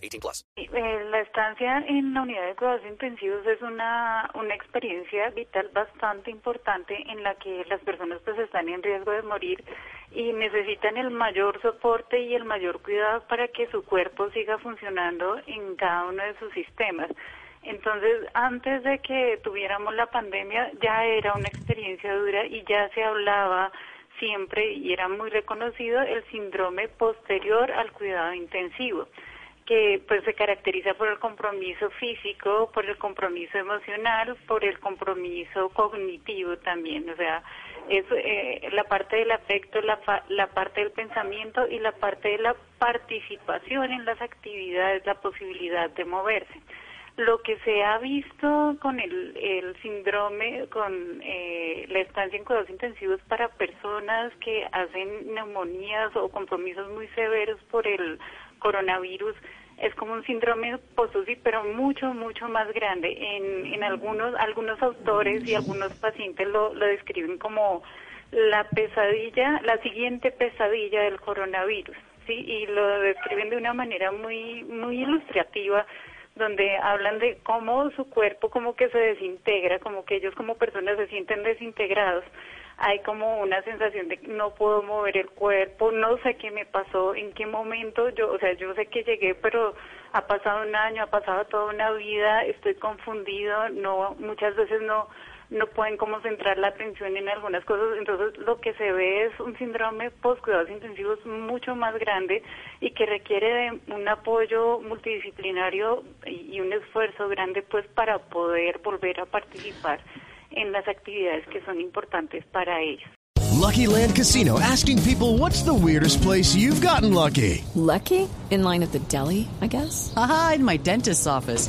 18 plus. Eh, La estancia en la unidad de cuidados intensivos es una, una experiencia vital bastante importante en la que las personas pues están en riesgo de morir y necesitan el mayor soporte y el mayor cuidado para que su cuerpo siga funcionando en cada uno de sus sistemas. Entonces, antes de que tuviéramos la pandemia, ya era una experiencia dura y ya se hablaba siempre y era muy reconocido el síndrome posterior al cuidado intensivo que pues se caracteriza por el compromiso físico, por el compromiso emocional, por el compromiso cognitivo también, o sea, es eh, la parte del afecto, la, la parte del pensamiento y la parte de la participación en las actividades, la posibilidad de moverse. Lo que se ha visto con el, el síndrome, con eh, la estancia en cuidados intensivos para personas que hacen neumonías o compromisos muy severos por el coronavirus, es como un síndrome post-UCI, pero mucho, mucho más grande. En, en algunos, algunos autores y algunos pacientes lo, lo describen como la pesadilla, la siguiente pesadilla del coronavirus, ¿sí? Y lo describen de una manera muy, muy ilustrativa, donde hablan de cómo su cuerpo como que se desintegra, como que ellos como personas se sienten desintegrados. Hay como una sensación de que no puedo mover el cuerpo, no sé qué me pasó, en qué momento, yo, o sea, yo sé que llegué, pero ha pasado un año, ha pasado toda una vida, estoy confundido, no, muchas veces no, no pueden como centrar la atención en algunas cosas, entonces lo que se ve es un síndrome post cuidados intensivos mucho más grande y que requiere de un apoyo multidisciplinario y, un esfuerzo grande pues para poder volver a participar en las actividades que son importantes para ellos. Lucky Land Casino asking people what's the weirdest place you've gotten lucky? Lucky? In line at the deli, I guess? Aha, in my dentist's office.